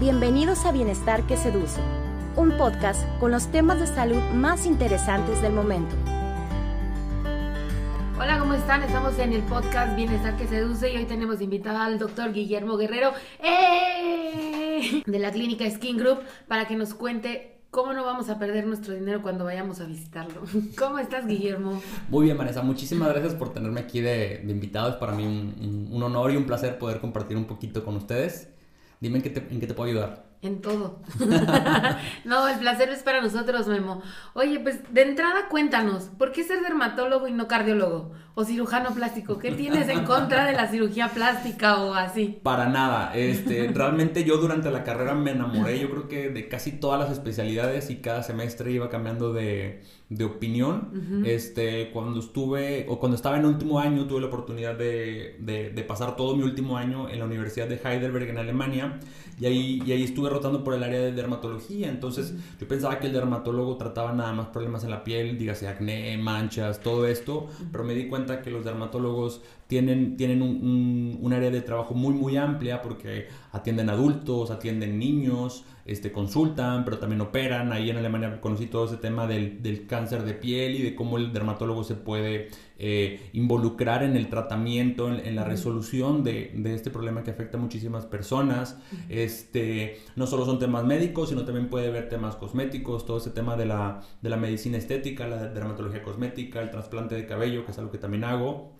Bienvenidos a Bienestar que Seduce, un podcast con los temas de salud más interesantes del momento. Hola, ¿cómo están? Estamos en el podcast Bienestar que Seduce y hoy tenemos invitado al doctor Guillermo Guerrero ¡eh! de la clínica Skin Group para que nos cuente ¿Cómo no vamos a perder nuestro dinero cuando vayamos a visitarlo? ¿Cómo estás, Guillermo? Muy bien, Vanessa. Muchísimas gracias por tenerme aquí de, invitado. Es para mí un, honor y un placer poder compartir un poquito con ustedes. Dime en qué te, puedo ayudar. En todo. no, el placer es para nosotros, Memo. Oye, pues de entrada cuéntanos, ¿por qué ser dermatólogo y no cardiólogo? O cirujano plástico. ¿Qué tienes en contra de la cirugía plástica o así? Para nada. Este, realmente yo durante la carrera me enamoré, yo creo que de casi todas las especialidades y cada semestre iba cambiando de, de opinión. Este, cuando estuve, o cuando estaba en último año, tuve la oportunidad de, de, de pasar todo mi último año en la Universidad de Heidelberg en Alemania y ahí, y ahí estuve rotando por el área de dermatología. Entonces yo pensaba que el dermatólogo trataba nada más problemas en la piel, dígase acné, manchas, todo esto, pero me di cuenta que los dermatólogos tienen, tienen un, un, área de trabajo muy, muy amplia porque atienden adultos, atienden niños, este, consultan, pero también operan. Ahí en Alemania conocí todo ese tema del, del cáncer de piel y de cómo el dermatólogo se puede eh, involucrar en el tratamiento, en, la resolución de, de, este problema que afecta a muchísimas personas. este, no solo son temas médicos, sino también puede haber temas cosméticos, todo ese tema de la, de la medicina estética, la dermatología cosmética, el trasplante de cabello, que es algo que también hago.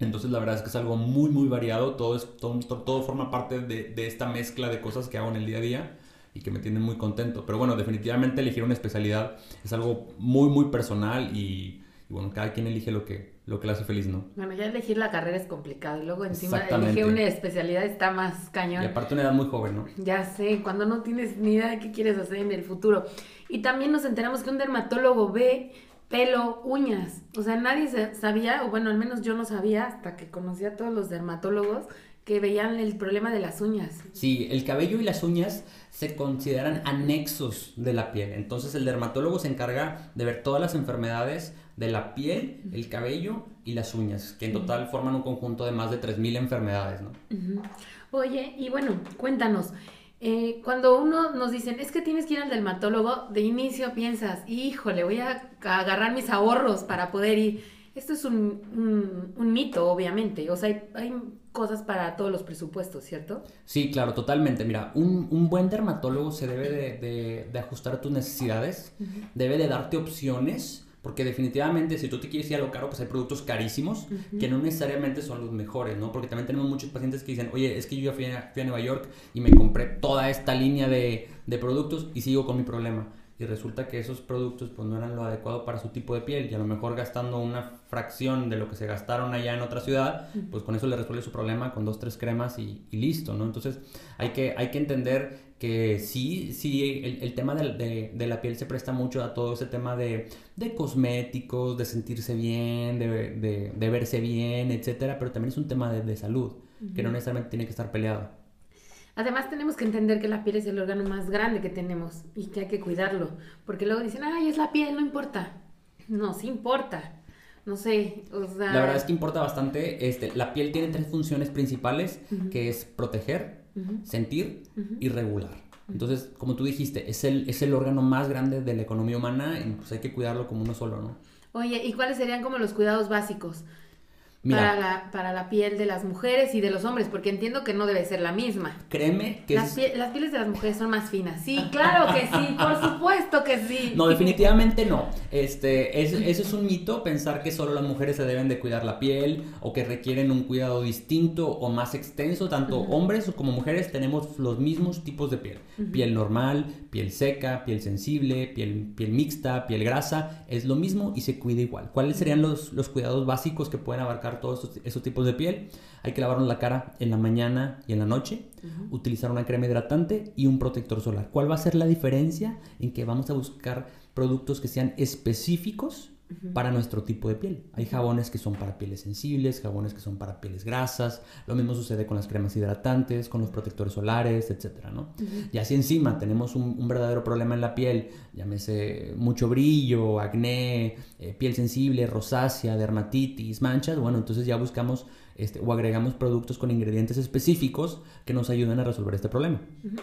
Entonces la verdad es que es algo muy muy variado, todo, es, todo, todo forma parte de, de, esta mezcla de cosas que hago en el día a día y que me tienen muy contento. Pero bueno, definitivamente elegir una especialidad es algo muy muy personal y, bueno, cada quien elige lo que, lo que le hace feliz, ¿no? Bueno, ya elegir la carrera es complicado y luego encima elegir una especialidad está más cañón. Y aparte una edad muy joven, ¿no? Ya sé, cuando no tienes ni idea de qué quieres hacer en el futuro. Y también nos enteramos que un dermatólogo ve pelo, uñas. O sea, nadie sabía, o bueno, al menos yo no sabía hasta que conocí a todos los dermatólogos que veían el problema de las uñas. Sí, el cabello y las uñas se consideran anexos de la piel. Entonces el dermatólogo se encarga de ver todas las enfermedades de la piel, el cabello y las uñas, que en total forman un conjunto de más de 3.000 enfermedades, ¿no? Oye, y bueno, cuéntanos, eh, cuando uno nos dicen, es que tienes que ir al dermatólogo, de inicio piensas, híjole, voy a agarrar mis ahorros para poder ir. Esto es un, mito, obviamente. O sea, hay, cosas para todos los presupuestos, ¿cierto? Sí, claro, totalmente. Mira, un, buen dermatólogo se debe de, ajustar a tus necesidades, debe de darte opciones porque definitivamente si tú te quieres ir a lo caro, pues hay productos carísimos que no necesariamente son los mejores, ¿no? Porque también tenemos muchos pacientes que dicen, oye, es que yo ya fui a, Nueva York y me compré toda esta línea de, de productos y sigo con mi problema y resulta que esos productos pues no eran lo adecuado para su tipo de piel y a lo mejor gastando una fracción de lo que se gastaron allá en otra ciudad, pues con eso le resuelve su problema con dos, tres cremas y, listo, ¿no? Entonces hay que, hay que entender que sí, sí, el, tema de, de, la piel se presta mucho a todo ese tema de, de cosméticos, de sentirse bien, de, verse bien, etcétera, pero también es un tema de, salud, que no necesariamente tiene que estar peleado. Además tenemos que entender que la piel es el órgano más grande que tenemos y que hay que cuidarlo, porque luego dicen, ay, es la piel, no importa. No, sí importa. No sé, o sea... La verdad es que importa bastante. Este, la piel tiene tres funciones principales, que es proteger, sentir y regular. Entonces, como tú dijiste, es el, es el órgano más grande de la economía humana y pues hay que cuidarlo como uno solo, ¿no? Oye, ¿y cuáles serían como los cuidados básicos? Para, la, para la piel de las mujeres y de los hombres, porque entiendo que no debe ser la misma. Créeme que... Las, las pieles de las mujeres son más finas. Sí, claro que sí, por supuesto que sí. No, definitivamente no. Este, es, eso es un mito, pensar que solo las mujeres se deben de cuidar la piel o que requieren un cuidado distinto o más extenso. Tanto hombres como mujeres tenemos los mismos tipos de piel. Piel normal, piel seca, piel sensible, piel, piel mixta, piel grasa. Es lo mismo y se cuida igual. ¿Cuáles serían los, los cuidados básicos que pueden abarcar todos esos, tipos de piel. Hay que lavarnos la cara en la mañana y en la noche, utilizar una crema hidratante y un protector solar. ¿Cuál va a ser la diferencia en que vamos a buscar productos que sean específicos para nuestro tipo de piel. Hay jabones que son para pieles sensibles, jabones que son para pieles grasas. Lo mismo sucede con las cremas hidratantes, con los protectores solares, etcétera, ¿no? Y así encima tenemos un, verdadero problema en la piel, llámese mucho brillo, acné, eh, piel sensible, rosácea, dermatitis, manchas. Bueno, entonces ya buscamos este, o agregamos productos con ingredientes específicos que nos ayuden a resolver este problema.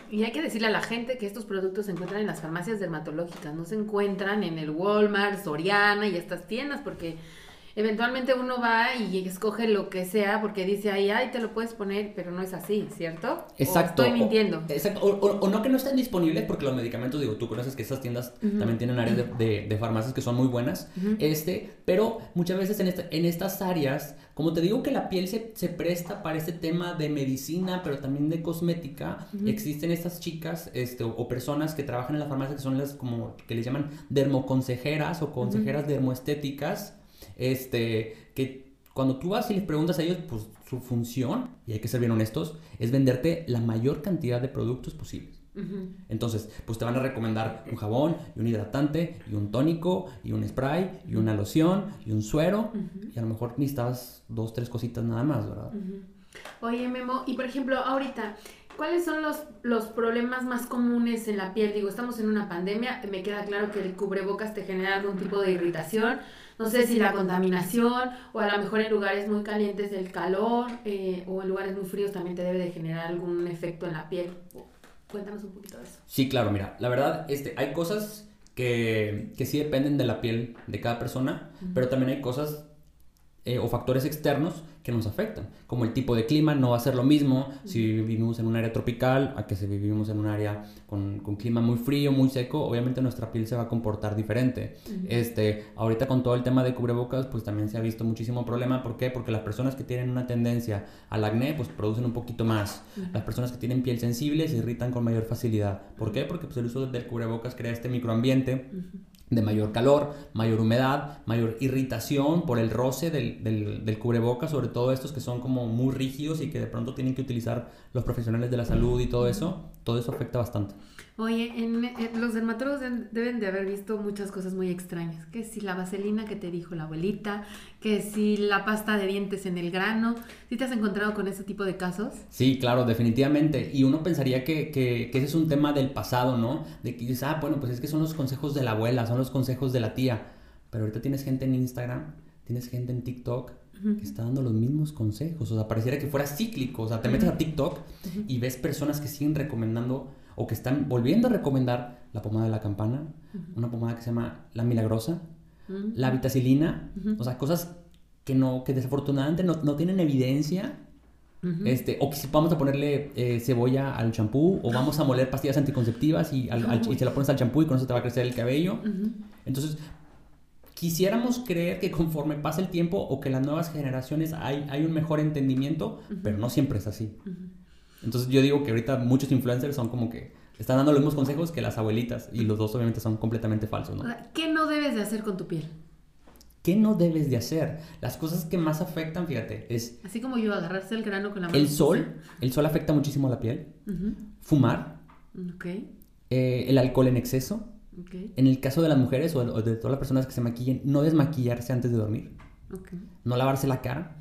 Y hay que decirle a la gente que estos productos se encuentran en las farmacias dermatológicas, no se encuentran en el Walmart, Soriana y estas tiendas, porque eventualmente uno va y escoge lo que sea porque dice ahí, ay, te lo puedes poner, pero no es así, ¿cierto? Exacto. O estoy mintiendo. O, exacto. O, no que no estén disponibles porque los medicamentos, digo, tú conoces que estas tiendas también tienen áreas de, de, farmacias que son muy buenas, este, pero muchas veces en, en estas áreas, como te digo que la piel se, se, presta para este tema de medicina, pero también de cosmética, existen estas chicas este, o, personas que trabajan en la farmacia que son las como que les llaman dermoconsejeras o consejeras dermoestéticas este, que cuando tú vas y les preguntas a ellos, pues su función, y hay que ser bien honestos, es venderte la mayor cantidad de productos posibles. Entonces, pues te van a recomendar un jabón, y un hidratante, y un tónico, y un spray, y una loción, y un suero, y a lo mejor necesitas dos, tres cositas nada más, ¿verdad? Oye, Memo, y por ejemplo, ahorita, ¿cuáles son los, los problemas más comunes en la piel? Digo, estamos en una pandemia, me queda claro que el cubrebocas te genera algún tipo de irritación, no sé si la contaminación o a lo mejor en lugares muy calientes el calor eh, o en lugares muy fríos también te debe de generar algún efecto en la piel. Cuéntanos un poquito de eso. Sí, claro, mira, la verdad, este, hay cosas que, que sí dependen de la piel de cada persona, pero también hay cosas eh, o factores externos que nos afectan, como el tipo de clima, no va a ser lo mismo si vivimos en un área tropical a que si vivimos en un área con, con clima muy frío, muy seco, obviamente nuestra piel se va a comportar diferente. este, ahorita con todo el tema de cubrebocas, pues también se ha visto muchísimo problema, ¿por qué? Porque las personas que tienen una tendencia al acné, pues producen un poquito más. Las personas que tienen piel sensible se irritan con mayor facilidad. ¿Por qué? Porque pues, el uso del cubrebocas crea este microambiente de mayor calor, mayor humedad, mayor irritación por el roce del, del, del, cubreboca, sobre todo estos que son como muy rígidos y que de pronto tienen que utilizar los profesionales de la salud y todo eso, todo eso afecta bastante. Oye, en, los dermatólogos deben de haber visto muchas cosas muy extrañas. Que si la vaselina que te dijo la abuelita, que si la pasta de dientes en el grano. ¿Sí te has encontrado con ese tipo de casos? Sí, claro, definitivamente. Y uno pensaría que, que, que ese es un tema del pasado, ¿no? De que dices, ah, bueno, pues es que son los consejos de la abuela, son los consejos de la tía. Pero ahorita tienes gente en Instagram, tienes gente en TikTok que está dando los mismos consejos. O sea, pareciera que fuera cíclico. O sea, te metes a TikTok y ves personas que siguen recomendando o que están volviendo a recomendar la pomada de la campana, una pomada que se llama la milagrosa, la vitacilina, o sea, cosas que no, que desafortunadamente no, no tienen evidencia. Este, o que si vamos a ponerle eh, cebolla al champú, o vamos a moler pastillas anticonceptivas y, y se la pones al champú y con eso te va a crecer el cabello. Entonces, quisiéramos creer que conforme pasa el tiempo o que las nuevas generaciones hay, hay un mejor entendimiento, pero no siempre es así. Entonces yo digo que ahorita muchos influencers son como que están dando los mismos consejos que las abuelitas y los dos obviamente son completamente falsos, ¿no? ¿Qué no debes de hacer con tu piel? ¿Qué no debes de hacer? Las cosas que más afectan, fíjate, es... Así como yo, agarrarse el grano con la mano. El sol, el sol afecta muchísimo a la piel. Fumar. Okay. Eh, el alcohol en exceso. Okay. En el caso de las mujeres o de, todas las personas que se maquillen, no desmaquillarse antes de dormir. Okay. No lavarse la cara.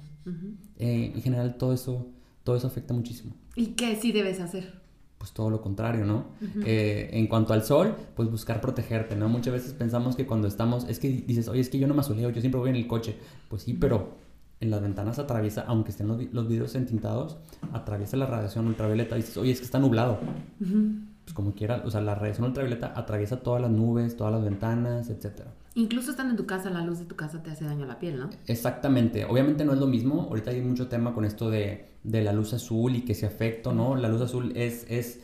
Eh, en general, todo eso todo eso afecta muchísimo. ¿Y qué sí debes hacer? Pues todo lo contrario, ¿no? Eh, en cuanto al sol, pues buscar protegerte, ¿no? Muchas veces pensamos que cuando estamos, es que dices, oye, es que yo no me asoleo, yo siempre voy en el coche. Pues sí, pero en las ventanas atraviesa, aunque estén los, los vidrios entintados, atraviesa la radiación ultravioleta. Y dices, oye, es que está nublado. Pues como quiera, o sea, la radiación ultravioleta atraviesa todas las nubes, todas las ventanas, etcétera. Incluso estando en tu casa, la luz de tu casa te hace daño a la piel, ¿no? Exactamente. Obviamente no es lo mismo. Ahorita hay mucho tema con esto de, de la luz azul y que se afecta, ¿no? La luz azul es, es,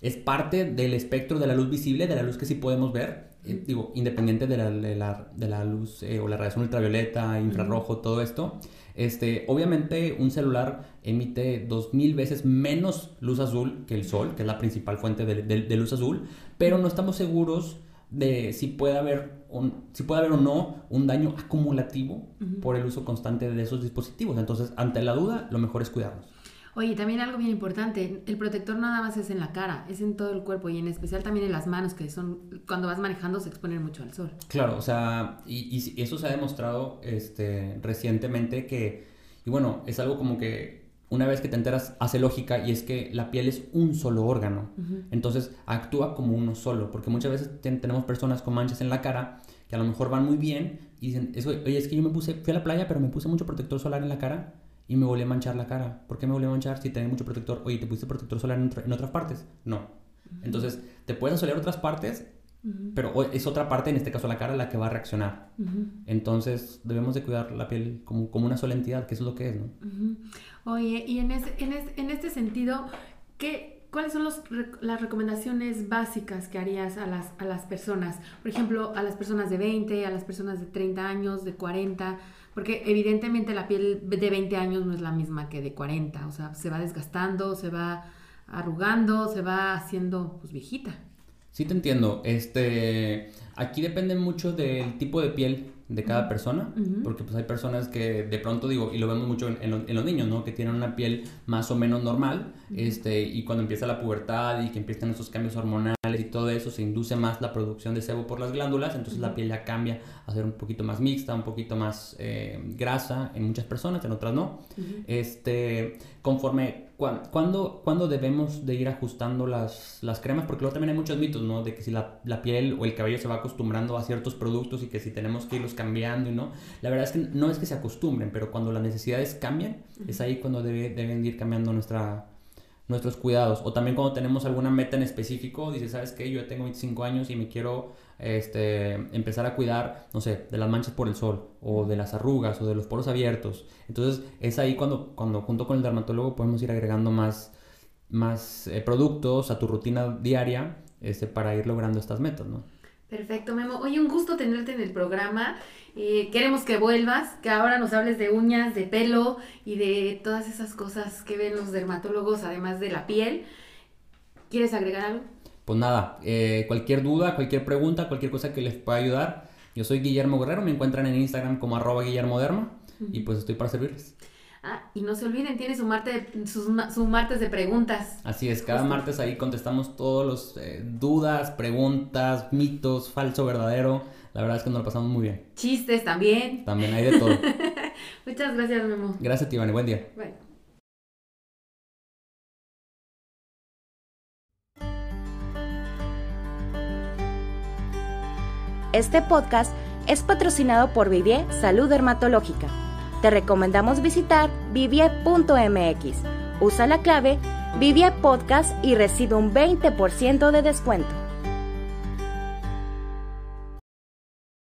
es parte del espectro de la luz visible, de la luz que sí podemos ver. Eh, digo, independiente de la, de la, de la luz eh, o la radiación ultravioleta, infrarrojo, todo esto. Este, obviamente un celular emite dos mil veces menos luz azul que el sol, que es la principal fuente de, de luz azul, pero no estamos seguros de si puede haber, un, si puede haber o no un daño acumulativo por el uso constante de esos dispositivos. Entonces, ante la duda, lo mejor es cuidarnos. Oye, también algo bien importante, el protector nada más es en la cara, es en todo el cuerpo y en especial también en las manos, que son, cuando vas manejando se exponen mucho al sol. Claro, o sea, y, y eso se ha demostrado este, recientemente que, y bueno, es algo como que una vez que te enteras hace lógica y es que la piel es un solo órgano, entonces actúa como uno solo, porque muchas veces tenemos personas con manchas en la cara que a lo mejor van muy bien y dicen, oye, es que yo me puse, fui a la playa, pero me puse mucho protector solar en la cara y me volví a manchar la cara. ¿Por qué me volví a manchar si tenía mucho protector? Oye, ¿te pusiste protector solar en, otras partes? No. Entonces, te puedes asolear otras partes, pero es otra parte, en este caso la cara, la que va a reaccionar. Entonces, debemos de cuidar la piel como, como una sola entidad, que eso es lo que es, ¿no? Oye, y en, en, en este sentido, ¿qué, ¿Cuáles son los, las recomendaciones básicas que harías a las, a las personas? Por ejemplo, a las personas de 20, a las personas de 30 años, de 40, porque evidentemente la piel de 20 años no es la misma que de 40, o sea, se va desgastando, se va arrugando, se va haciendo pues viejita. Sí te entiendo. Este, aquí depende mucho del tipo de piel de cada persona, porque pues hay personas que de pronto digo, y lo vemos mucho en, los niños, ¿no? Que tienen una piel más o menos normal, este, y cuando empieza la pubertad y que empiezan esos cambios hormonales y todo eso, se induce más la producción de sebo por las glándulas, entonces la piel ya cambia a ser un poquito más mixta, un poquito más eh, grasa en muchas personas, en otras no. Este, conforme ¿Cuándo, ¿Cuándo, debemos de ir ajustando las, las, cremas? Porque luego también hay muchos mitos, ¿no? De que si la, la, piel o el cabello se va acostumbrando a ciertos productos y que si tenemos que irlos cambiando y no. La verdad es que no es que se acostumbren, pero cuando las necesidades cambian, es ahí cuando debe, deben ir cambiando nuestra, nuestros cuidados. O también cuando tenemos alguna meta en específico, dice, ¿sabes qué? Yo ya tengo 25 años y me quiero este, empezar a cuidar, no sé, de las manchas por el sol, o de las arrugas, o de los poros abiertos. Entonces es ahí cuando, cuando junto con el dermatólogo podemos ir agregando más, más eh, productos a tu rutina diaria este, para ir logrando estas metas, ¿no? Perfecto, Memo. Oye, un gusto tenerte en el programa. Eh, queremos que vuelvas, que ahora nos hables de uñas, de pelo y de todas esas cosas que ven los dermatólogos, además de la piel. ¿Quieres agregar algo? Pues nada, eh, cualquier duda, cualquier pregunta, cualquier cosa que les pueda ayudar. Yo soy Guillermo Guerrero, me encuentran en Instagram como arroba Guillermo Derma y pues estoy para servirles. Ah, y no se olviden, tiene su, martes, su, martes de preguntas. Así es, cada martes ahí contestamos todos los eh, dudas, preguntas, mitos, falso, verdadero. La verdad es que nos lo pasamos muy bien. Chistes también. También hay de todo. Muchas gracias, Memo. Gracias, Tivani. Buen día. Bye. Este podcast es patrocinado por Vivier Salud Dermatológica. Te recomendamos visitar vivie.mx. Usa la clave Vivie Podcast y recibe un 20% de descuento.